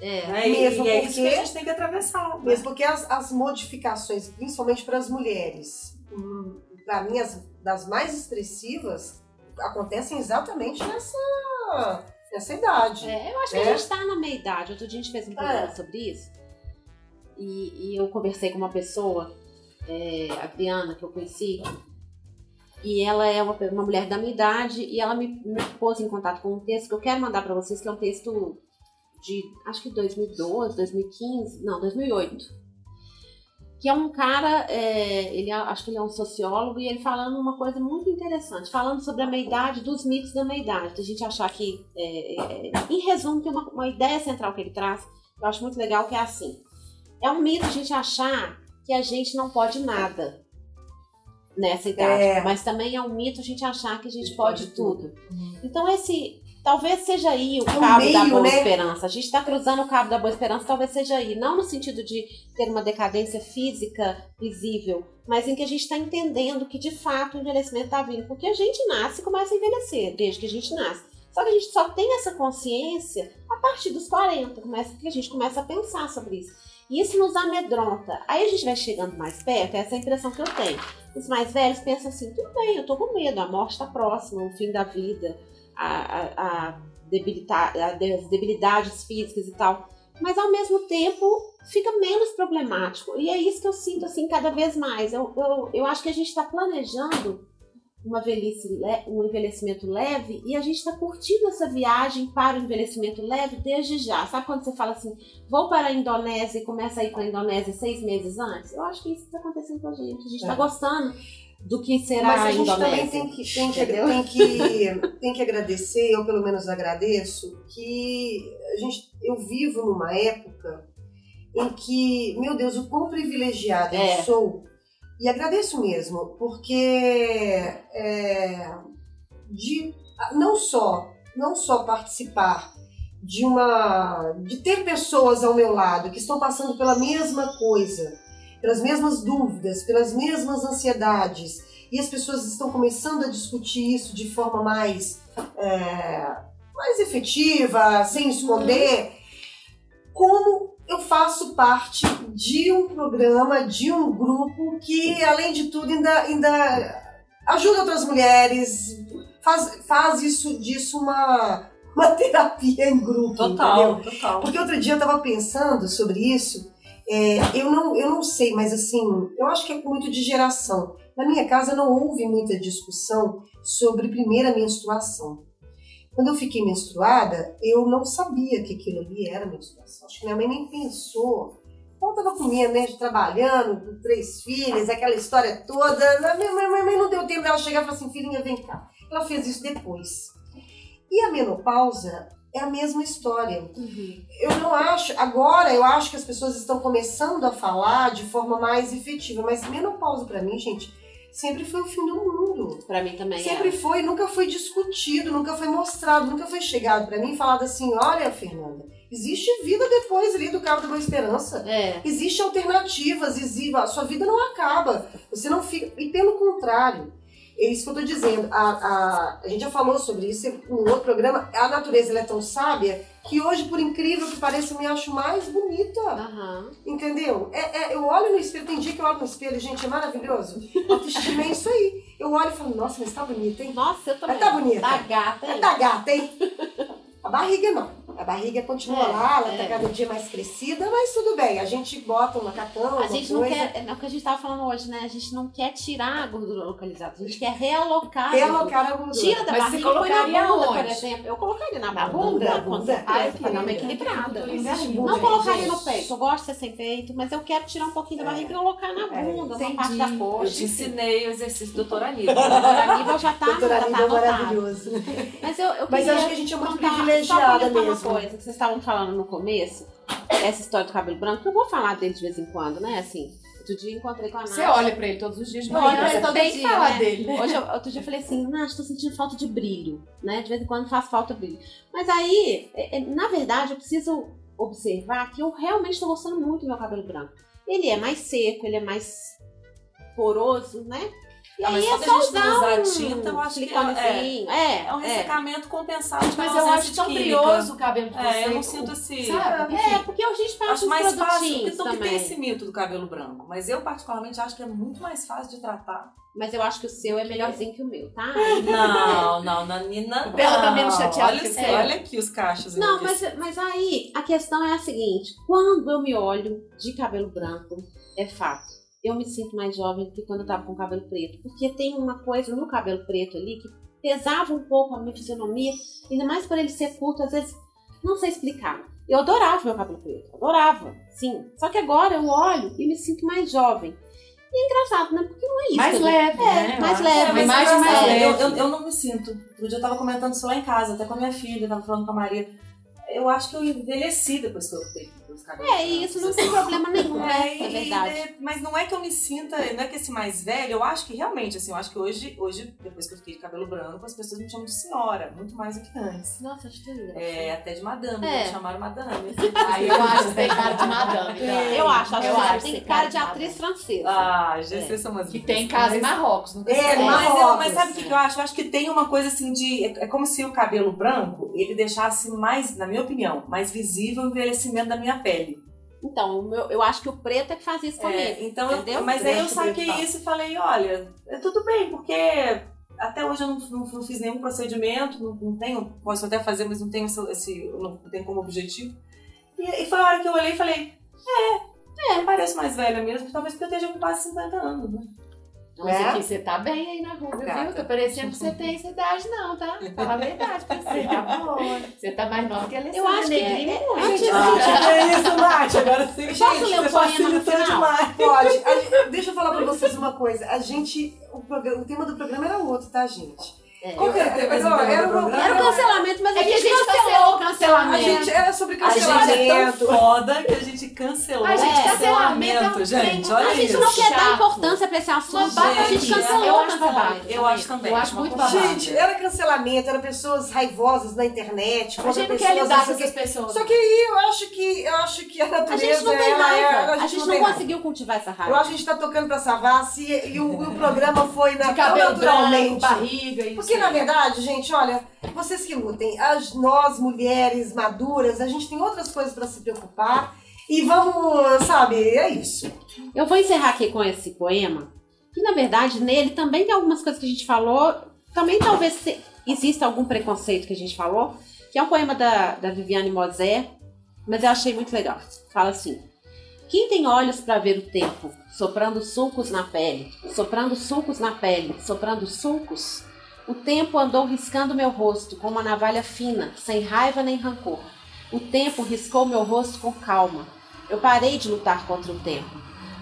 S5: É.
S4: Né?
S3: Mesmo
S4: e é isso
S3: porque-
S4: que a gente tem que atravessar. né?
S3: Mesmo porque as, as modificações, principalmente para as mulheres, para mim, as, das mais expressivas, acontecem exatamente nessa, nessa idade.
S5: É, eu acho que
S3: É.
S5: a gente tá na meia idade. Outro dia a gente fez um programa
S3: É.
S5: sobre isso. E, e eu conversei com uma pessoa, é, a Adriana, que eu conheci. E ela é uma, uma mulher da minha idade e ela me, me pôs em contato com um texto que eu quero mandar para vocês, que é um texto de, acho que 2012, 2015, não, 2008. Que é um cara, é, ele é- acho que ele é um sociólogo, e ele falando uma coisa muito interessante, falando sobre a meia-idade, dos mitos da meia-idade. A gente achar que, é, é, em resumo, tem uma, uma ideia central que ele traz, que eu acho muito legal, que é assim. É um mito a gente achar que a gente não pode nada nessa idade.
S3: É.
S5: Mas também é um mito a gente achar que a gente pode, tudo. Então esse talvez seja aí o
S3: É
S5: cabo da
S3: meio,
S5: boa
S3: né?
S5: esperança. A gente está cruzando o cabo da boa esperança, talvez seja aí, não no sentido de ter uma decadência física visível, mas em que a gente está entendendo que de fato o envelhecimento está vindo, porque a gente nasce e começa a envelhecer desde que a gente nasce. Só que a gente só tem essa consciência a partir dos 40, começa, que a gente começa a pensar sobre isso. E isso nos amedronta. Aí a gente vai chegando mais perto, essa é a impressão que eu tenho. Os mais velhos pensam assim: tudo bem, eu tô com medo, a morte está próxima, o fim da vida, a, a, a debilita- a de- as debilidades físicas e tal. Mas ao mesmo tempo fica menos problemático. E é isso que eu sinto assim cada vez mais. Eu, eu, eu acho que a gente está planejando uma velhice, um envelhecimento leve e a gente está curtindo essa viagem para o envelhecimento leve desde já. Sabe quando você fala assim, vou para a Indonésia e começa a ir para a Indonésia seis meses antes? Eu acho que isso está acontecendo com a gente. A gente está
S3: É.
S5: gostando do que será
S3: Mas a
S5: a
S3: gente
S5: Indonésia.
S3: também tem que, tem, que, tem, que, tem que agradecer, eu pelo menos agradeço, que a gente, eu vivo numa época em que, meu Deus, o quão privilegiada
S5: É.
S3: eu sou. E agradeço mesmo, porque é, de não só, não só participar de uma. de ter pessoas ao meu lado que estão passando pela mesma coisa, pelas mesmas dúvidas, pelas mesmas ansiedades, e as pessoas estão começando a discutir isso de forma mais, é, mais efetiva, sem esconder, como eu faço parte de um programa, de um grupo que, além de tudo, ainda, ainda ajuda outras mulheres, faz, faz isso disso uma, uma terapia em grupo. entendeu?
S4: Total, total.
S3: Porque outro dia eu tava pensando sobre isso, é, eu, não, eu não sei, mas assim, eu acho que é muito de geração. Na minha casa não houve muita discussão sobre primeira menstruação. Quando eu fiquei menstruada, eu não sabia que aquilo ali era menstruação. Acho que minha mãe nem pensou. Eu tava comendo, né, trabalhando, com três filhas, aquela história toda. Minha mãe, minha mãe não deu tempo dela chegar e falar assim, filhinha, vem cá. Ela fez isso depois. E a menopausa é a mesma história
S5: Uhum.
S3: eu não acho. Agora eu acho que as pessoas estão começando a falar de forma mais efetiva, mas menopausa pra mim, gente, sempre foi o fim do mundo.
S5: Pra mim também
S3: Sempre
S5: é.
S3: foi, nunca foi discutido, nunca foi mostrado, nunca foi chegado pra mim e falado assim: olha, Fernanda, existe vida depois ali do Cabo da Boa Esperança.
S5: É.
S3: Existem alternativas, existe, a sua vida não acaba. Você não fica. E pelo contrário, é isso que eu tô dizendo. A, a, a gente já falou sobre isso em um outro programa. A natureza é tão sábia que hoje, por incrível que pareça, eu me acho mais bonita.
S5: Aham.
S3: Entendeu? É, é, eu olho no espelho, tem dia que eu olho no espelho, gente, é maravilhoso. Autoestima é isso aí. Eu olho e falo, nossa, mas tá bonita, hein?
S5: Nossa, eu também.
S3: Tá bonita.
S5: Tá gata, hein?
S3: Tá gata, hein? A barriga não. A barriga continua
S5: É,
S3: lá, ela
S5: é.
S3: tá cada dia mais crescida, mas tudo bem. A gente bota um macacão,
S5: A gente não
S3: coisa.
S5: quer, é o que a gente tava falando hoje, né? A gente não quer tirar a gordura localizada, a gente quer realocar.
S3: Realocar a gordura.
S5: Tira da
S6: Mas
S5: barriga
S6: você
S5: e põe na
S6: colocaria
S5: bunda, por
S6: onde?
S5: exemplo. Eu colocaria na,
S3: Na
S5: bunda,
S3: bunda,
S5: com
S3: bunda.
S5: certeza,
S6: Ai,
S5: pra dar uma equilibrada.
S6: Não
S5: colocaria
S6: gente.
S5: no peito. Eu gosto de ser sem peito, mas eu quero tirar um pouquinho da barriga e colocar na
S3: É,
S5: bunda, na parte da
S4: Eu
S5: coxa.
S4: te ensinei o exercício do doutor Aníbal.
S5: A nível já tá,
S3: Doutora
S5: já tá
S3: Aníbal é maravilhoso.
S5: Mas eu, eu
S3: Mas
S5: queria
S3: eu acho que a gente é muito privilegiada mesmo.
S5: Coisa que vocês estavam falando no começo, essa história do cabelo branco, eu vou falar dele de vez em quando, né? Assim, Outro dia encontrei com a Nath.
S6: Você olha pra ele todos os dias de manhã,
S5: pra ele
S6: você tem que falar
S5: né?
S6: dele.
S5: Hoje, eu- outro dia eu falei assim, Nath, tô sentindo falta de brilho, né? De vez em quando faz falta brilho. Mas aí, é- é, na verdade, eu preciso observar que eu realmente tô gostando muito do meu cabelo branco. Ele é mais seco, ele é mais poroso, né? E
S4: Ah,
S5: aí
S4: mas
S5: é só usar
S4: usa
S5: um
S4: tinta, eu acho que é-
S5: siliconezinho. É,
S4: É um ressecamento compensado de
S6: Mas eu acho tão brilhoso o cabelo de
S4: É,
S6: você.
S4: eu não sinto esse...
S6: Sabe?
S5: É, porque a gente passa
S4: Acho mais fácil, porque,
S5: também.
S4: tem esse mito do cabelo branco. Mas eu, particularmente, acho que é muito mais fácil de tratar.
S5: Mas eu acho que o seu é melhorzinho que o meu, tá?
S4: Não, não, Nanina.
S6: O dela tá menos chateada
S4: olha,
S6: que seu.
S4: olha aqui os cachos.
S5: Não, mas, mas aí a questão é a seguinte: quando eu me olho de cabelo branco, é fato. Eu me sinto mais jovem do que quando eu tava com cabelo preto. Porque tem uma coisa no cabelo preto ali que pesava um pouco a minha fisionomia, ainda mais por ele ser curto, às vezes, não sei explicar. Eu adorava meu cabelo preto, adorava, sim. Só que agora eu olho e me sinto mais jovem. E é engraçado, né? Porque não é isso.
S6: Mais leve,
S5: É,
S6: né?
S5: mais leve.
S4: É, engraçado,
S6: mais
S5: é,
S4: eu,
S6: leve.
S4: eu, eu não me sinto. Outro dia eu tava comentando isso lá em casa, até com a minha filha, tava falando com a Maria. Eu acho que eu envelheci depois que eu optei cabelos.
S5: É, e isso não tem problema nenhum, né?
S4: É,
S5: É verdade.
S4: e- mas não é que eu me sinta, não é que esse mais velho, eu acho que realmente, assim, eu acho que hoje, hoje depois que eu fiquei de cabelo branco, as pessoas me chamam de senhora, muito mais do que antes.
S5: Nossa, acho que
S4: É, até de madame,
S5: É.
S4: me chamaram madame.
S6: Aí eu acho que tem cara de madame. né?
S5: Eu acho, acho
S6: Eu
S5: que
S6: acho
S5: tem cara de atriz francesa.
S4: Ah, GC são umas
S6: Que tem casa em Marrocos. Nunca
S3: É,
S6: se sabe.
S3: Marrocos.
S4: Mas, eu- mas sabe o que, que eu acho? Eu acho que tem uma coisa assim de. É é como se o cabelo branco ele deixasse mais, na minha opinião, mais visível o envelhecimento da minha pele.
S5: Então, meu- eu acho que o preto é que faz isso comigo.
S4: É, então, eu-
S5: entendeu?
S4: mas aí eu saquei isso e falei: olha, é tudo bem, porque até hoje eu não, não- não fiz nenhum procedimento, não, não tenho, posso até fazer, mas não tenho esse, esse- não tenho como objetivo. E, e foi a hora que eu olhei e falei: é, é, pareço mais velha mesmo, talvez porque eu esteja com quase 50 anos. Né?
S6: Nossa,
S3: É?
S6: aqui você tá bem aí na rua, viu?
S4: Gata.
S6: Tô parecendo que você tem essa idade, não, tá? Fala a verdade pra você. Tá boa. Você tá mais nova que a Alessandra
S5: Eu acho que é-
S6: Negrini,
S5: é-
S6: muito.
S5: antes-
S4: Ah, é isso, Nath, agora sim.
S5: Posso ler um poema no final?
S3: Pode. A gente- deixa eu falar pra vocês uma coisa. A gente. O, programa- o tema do programa era outro, tá, gente?
S4: Qual que era o tema
S3: Mas,
S4: do
S3: ó, era
S4: programa?
S5: Era o cancelamento, mas
S6: É
S5: a
S6: que a
S5: gente
S6: gente
S5: cancelou o
S6: cancelou
S3: A
S5: cancelamento.
S3: gente era sobre
S4: A gente é
S3: cancelamento.
S4: tão foda que a gente cancelou
S6: A gente
S4: o
S6: cancelamento é um
S4: gente. Olha
S5: A gente
S4: isso.
S5: não quer dar
S6: Chato.
S5: importância pra esse assunto.
S6: Babaca,
S5: a gente
S4: gente,
S5: cancelou
S6: eu
S5: o
S6: acho
S5: cancelamento.
S4: Eu acho também.
S6: Eu acho muito babado.
S3: Gente, era cancelamento, eram pessoas raivosas na internet,
S6: A gente não quer lidar com essas pessoas.
S3: Só que aí eu acho que eu acho que a
S5: A
S3: natureza
S5: gente não tem
S3: é-
S5: raiva.
S3: a
S5: A gente
S3: não
S5: não
S3: tem raiva.
S5: conseguiu cultivar essa
S3: Eu
S5: raiva.
S3: acho que a gente tá tocando pra Savassi e, e o, e o programa foi na,
S6: cabelo branco,
S3: naturalmente.
S6: barriga e
S3: Porque, na verdade, gente, olha, vocês que lutem, as, nós, mulheres maduras, a gente tem outras coisas pra se preocupar. E vamos, sabe, é isso.
S5: Eu vou encerrar aqui com esse poema, que na verdade nele também tem algumas coisas que a gente falou, também talvez exista algum preconceito que a gente falou, que é um poema da, da Viviane Mosé, mas eu achei muito legal. Fala assim: Quem tem olhos para ver o tempo, soprando sulcos na pele, soprando sulcos na pele, soprando sulcos, o tempo andou riscando meu rosto com uma navalha fina, sem raiva nem rancor. O tempo riscou meu rosto com calma. Eu parei de lutar contra o tempo.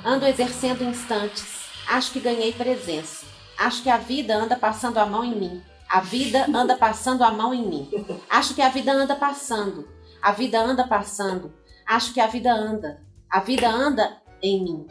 S5: Ando exercendo instantes. Acho que ganhei presença. Acho que a vida anda passando a mão em mim. A vida anda passando a mão em mim. Acho que a vida anda passando. A vida anda passando. Acho que a vida anda. A vida anda em mim.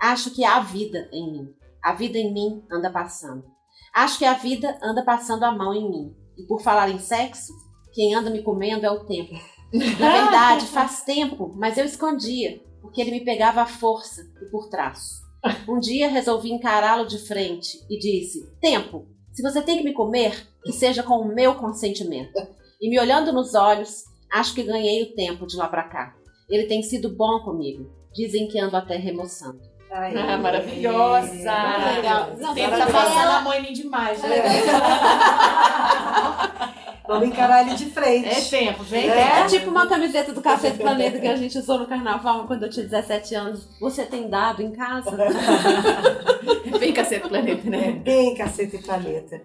S5: Acho que há vida em mim. A vida em mim anda passando. Acho que a vida anda passando a mão em mim. E por falar em sexo, quem anda me comendo é o tempo. Na verdade, faz tempo, mas eu escondia, porque ele me pegava à força e por trás. Um dia resolvi encará-lo de frente e disse: Tempo, se você tem que me comer, que seja com o meu consentimento. E me olhando nos olhos, acho que ganhei o tempo de lá pra cá. Ele tem sido bom comigo. Dizem que ando até remoçando.
S3: Ai,
S6: Ah, maravilhosa.
S5: legal. Não, ela-
S6: tá passando
S5: ela-
S6: a mãe demais. né?
S3: Vamos encarar ele de frente.
S6: É tempo, vem.
S3: É?
S5: É tipo uma camiseta do Café do Planeta que a gente usou no carnaval quando eu tinha 17 anos. Você tem dado em casa?
S6: Vem cacete planeta, né?
S3: Bem, caceta e planeta.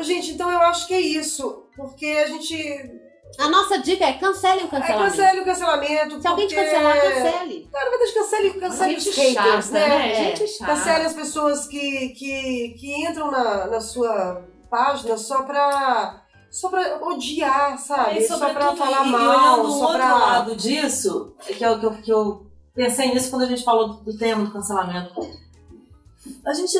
S3: Gente, então eu acho que é isso. Porque a gente.
S5: A nossa dica é cancele o
S3: É,
S5: cancelamento.
S3: cancele o cancelamento.
S5: Se alguém te cancelar, cancele.
S3: Não, na verdade, cancele, cancele os
S6: Gente
S3: haters,
S6: chata,
S3: né?
S6: né? Gente chata.
S3: Cancele as pessoas que, que, que entram na, na sua página só pra. Só pra odiar, sabe?
S4: E,
S3: só pra falar
S4: e,
S3: mal.
S4: e olhando o
S3: só
S4: outro
S3: pra...
S4: lado disso, que é o que eu, que eu pensei nisso quando a gente falou do tema do cancelamento. A gente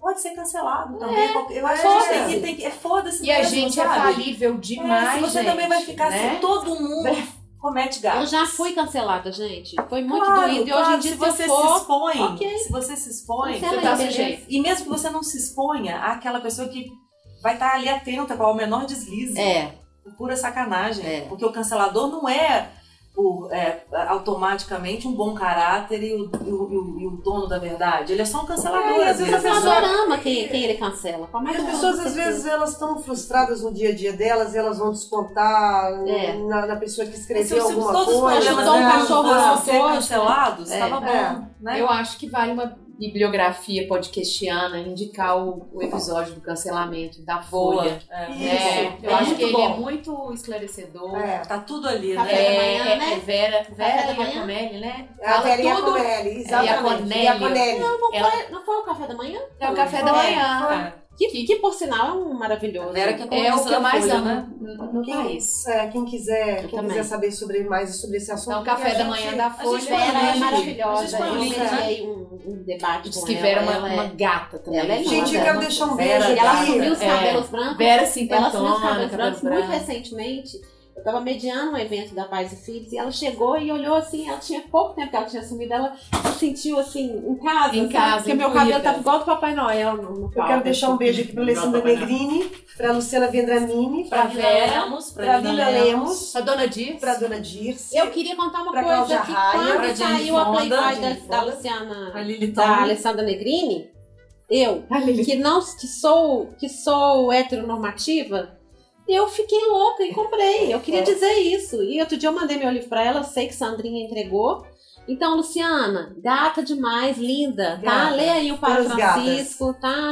S4: pode ser cancelado também. qualquer- eu acho que a gente tem que, tem que. É foda-se.
S6: E a
S4: mesmo,
S6: gente é
S4: sabe?
S6: falível
S4: É,
S6: demais,
S4: se você
S6: gente,
S4: também vai ficar
S6: né?
S4: assim, todo mundo comete
S5: Eu
S4: gatos.
S5: já fui cancelada, gente. Foi muito
S4: Claro,
S5: doído. E
S4: claro,
S5: hoje em dia,
S4: se
S5: se eu
S4: você
S5: for,
S4: se expõe,
S5: ok.
S4: se você se expõe,
S6: Você tá
S5: aí,
S6: sem
S5: beleza.
S6: jeito.
S4: e mesmo que você não se exponha, àquela pessoa que vai estar ali atenta para o menor deslize,
S5: É,
S4: por pura sacanagem.
S5: É.
S4: Porque o cancelador não é, o, é, automaticamente um bom caráter e o, e o- e o- e o dono da verdade. Ele é só um cancelador,
S3: É, às vezes a
S5: cancelador
S3: pessoa-
S5: ama quem, quem ele cancela. Como é
S3: E as pessoas, às vezes, elas estão frustradas no dia a dia delas e elas vão descontar
S5: É.
S3: na, na pessoa que
S4: Se,
S3: escreveu
S4: se
S3: alguma
S4: todos os
S3: coisa.
S4: problemas
S5: um cachorro
S4: fossem
S5: na
S4: ser
S5: coxa.
S4: cancelados,
S5: É.
S4: estava bom.
S3: É.
S4: Né?
S6: Eu acho que vale uma bibliografia podcastiana indicar o, o episódio do cancelamento da. Folha.
S4: É.
S3: Isso.
S6: É, eu
S3: É
S6: acho que ele
S3: bom.
S6: é muito esclarecedor.
S3: É.
S4: Tá tudo ali,
S5: Café
S4: né?
S5: da
S6: É,
S5: manhã,
S6: é,
S5: né?
S6: é Vera, Vera
S5: da
S6: e a
S5: manhã?
S6: Conelli, né?
S3: A
S6: Fala
S3: Vera e a
S6: tudo.
S3: Conelli, exatamente.
S6: E
S3: E
S6: a
S3: a Conelli.
S5: Não,
S6: Ela-
S5: foi, não foi o café da manhã?
S6: É o café da
S3: Foi,
S5: Que, que por sinal é um maravilhoso.
S4: Vera que
S6: É o que eu mais amo
S4: né?
S6: no,
S3: Quem,
S6: país.
S3: é, quem quiser,
S5: Eu
S3: quem
S5: também.
S3: quiser saber sobre mais sobre esse assunto.
S6: Então, o café da
S3: gente-
S6: manhã da Folha.
S5: é.
S4: A
S5: maravilhosa. Eu
S4: né?
S5: iniciei um, um debate
S6: Diz
S5: com
S6: que
S5: ela.
S6: Vera é uma,
S5: ela
S6: uma gata também.
S5: ela é.
S3: Gente, eu quero deixar um beijo
S5: E ela assumiu os
S6: É.
S5: cabelos brancos.
S6: Vera
S5: Ela assumiu os cabelos brancos muito recentemente. Eu tava mediando um evento da Paz e Filhos e ela chegou e olhou assim, ela tinha pouco tempo que ela tinha assumido, ela se sentiu assim, em casa.
S6: Em
S5: sabe?
S6: casa,
S5: Porque meu cabelo tava igual do Papai Noel no, no
S3: Eu
S5: palco,
S3: quero deixar um
S5: assim.
S3: beijo aqui para Alessandra Negrini, para Luciana Vendramini,
S6: Pra
S3: para
S6: Vera,
S3: para Lila Lemos,
S6: A dona Dirce.
S3: para Dona Dirce.
S5: Eu queria contar uma
S3: Pra
S5: coisa
S3: Cláudia
S5: que
S3: Raia,
S5: quando saiu a Playboy da, da Luciana, da. Alessandra Negrini, eu, que não que sou que sou heteronormativa, eu fiquei louca e comprei. Eu queria
S3: É.
S5: dizer isso. E outro dia eu mandei meu livro pra ela, sei que Sandrinha entregou. Então, Luciana, gata demais, linda, tá?
S3: Gata.
S5: Lê aí o Padre
S3: Todas gatas.
S5: Francisco, tá?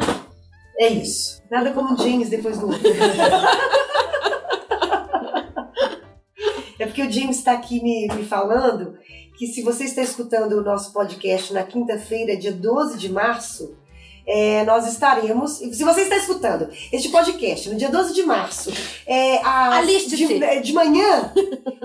S3: É isso. Nada como jeans depois do outro. É porque o James está aqui me, me falando que se você está escutando o nosso podcast na quinta-feira, dia 12 de março, é, nós estaremos. Se você está escutando este podcast no dia 12 de março, é,
S5: Aliste-se.
S3: de, de manhã,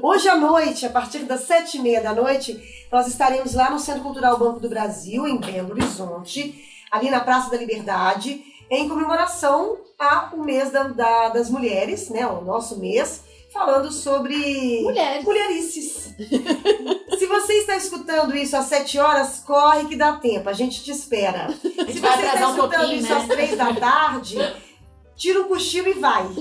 S3: hoje à noite, a partir das sete e meia da noite, nós estaremos lá no Centro Cultural Banco do Brasil, em Belo Horizonte, ali na Praça da Liberdade, em comemoração ao mês da- da- das mulheres, né? O nosso mês, falando sobre
S5: Mulheres.
S3: mulherices. Se você está escutando isso às 7 horas, corre que dá tempo, a gente te espera. Se você está
S6: um
S3: escutando
S6: pouquinho,
S3: isso
S6: né?
S3: às 3 da tarde, tira um cochilo e vai.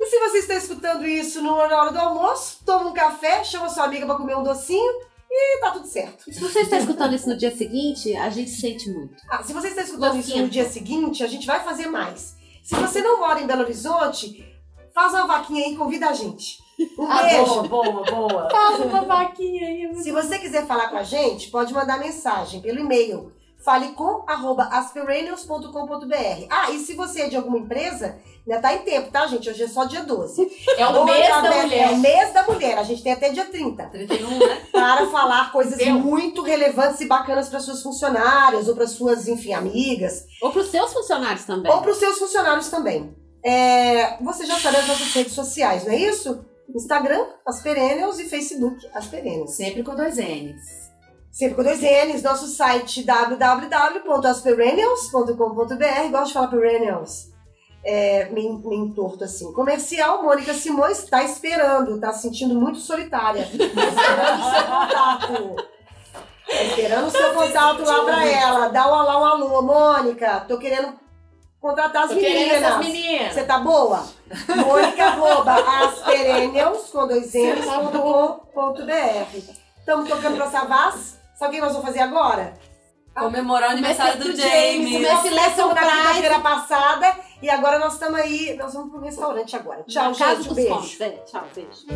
S3: E se você está escutando isso no- na hora do almoço, toma um café, chama sua amiga para comer um docinho e tá tudo certo.
S5: Se você está escutando isso no dia seguinte, a gente sente muito.
S3: Ah, se você está escutando isso no dia seguinte, a gente vai fazer mais. Se você não mora em Belo Horizonte, faz uma vaquinha aí e convida a gente. Um
S4: Ah,
S3: beijo.
S4: boa, boa, boa.
S5: Faz uma vaquinha aí.
S3: Se você quiser falar com a gente, pode mandar mensagem pelo e-mail falecom.asperanials.com.br Ah, e se você é de alguma empresa, ainda tá em tempo, tá, gente? Hoje é só dia 12.
S6: É o mês da
S3: através-
S6: mulher.
S3: É o mês da mulher. A gente tem até dia 30.
S4: 31, né?
S3: Para falar coisas
S6: Meu.
S3: muito relevantes e bacanas para suas funcionárias ou para suas, enfim, amigas.
S5: Ou para os seus funcionários também.
S3: Ou para os seus funcionários também. É, você já sabe as nossas redes sociais, não é isso? Instagram, As Perennials e Facebook, As Perennials.
S6: Sempre com dois N's.
S3: Sempre com dois N's, nosso site www.asperennials.com.br. Gosto de falar perennials. É, meio, meio torto assim. Comercial, Mônica Simões está esperando, está se sentindo muito solitária. Esperando o seu contato. Tá esperando o seu contato lá pra ela. Dá um alô, um alô, Mônica. Tô querendo contratar as meninas.
S6: meninas.
S3: Você tá boa? Mônica arroba asperennials com dois N's, ponto com, ponto BR. Estamos tocando pra Savas. Sabe o que nós vamos fazer agora?
S4: Comemorar o aniversário do James.
S3: Nós
S5: Esse
S3: começamos na quinta-feira passada e agora nós estamos aí. Nós vamos pro restaurante agora. Tchau,
S5: Na
S3: gente. Beijo.
S5: É, tchau, beijo.